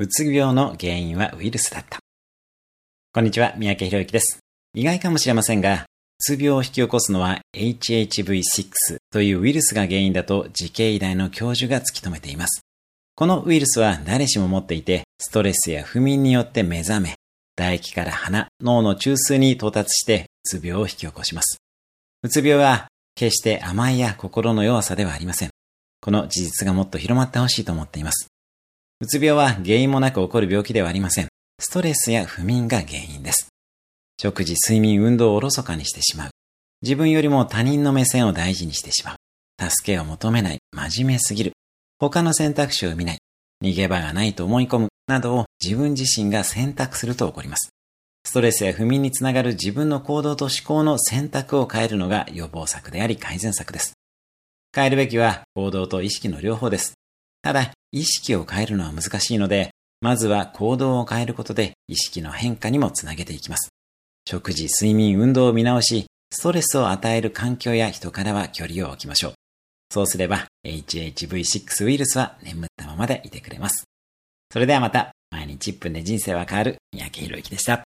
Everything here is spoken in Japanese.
うつ病の原因はウイルスだった。こんにちは、三宅博之です。意外かもしれませんが、うつ病を引き起こすのは HHV6 というウイルスが原因だと慈恵医大の教授が突き止めています。このウイルスは誰しも持っていて、ストレスや不眠によって目覚め、唾液から鼻、脳の中枢に到達してうつ病を引き起こします。うつ病は決して甘いや心の弱さではありません。この事実がもっと広まってほしいと思っています。うつ病は原因もなく起こる病気ではありません。ストレスや不眠が原因です。食事、睡眠、運動をおろそかにしてしまう。自分よりも他人の目線を大事にしてしまう。助けを求めない。真面目すぎる。他の選択肢を見ない。逃げ場がないと思い込む。などを自分自身が選択すると起こります。ストレスや不眠につながる自分の行動と思考の選択を変えるのが予防策であり改善策です。変えるべきは行動と意識の両方です。ただ、意識を変えるのは難しいので、まずは行動を変えることで意識の変化にもつなげていきます。食事、睡眠、運動を見直し、ストレスを与える環境や人からは距離を置きましょう。そうすれば HHV6 ウイルスは眠ったままでいてくれます。それではまた、毎日1分で人生は変わる三宅宏之でした。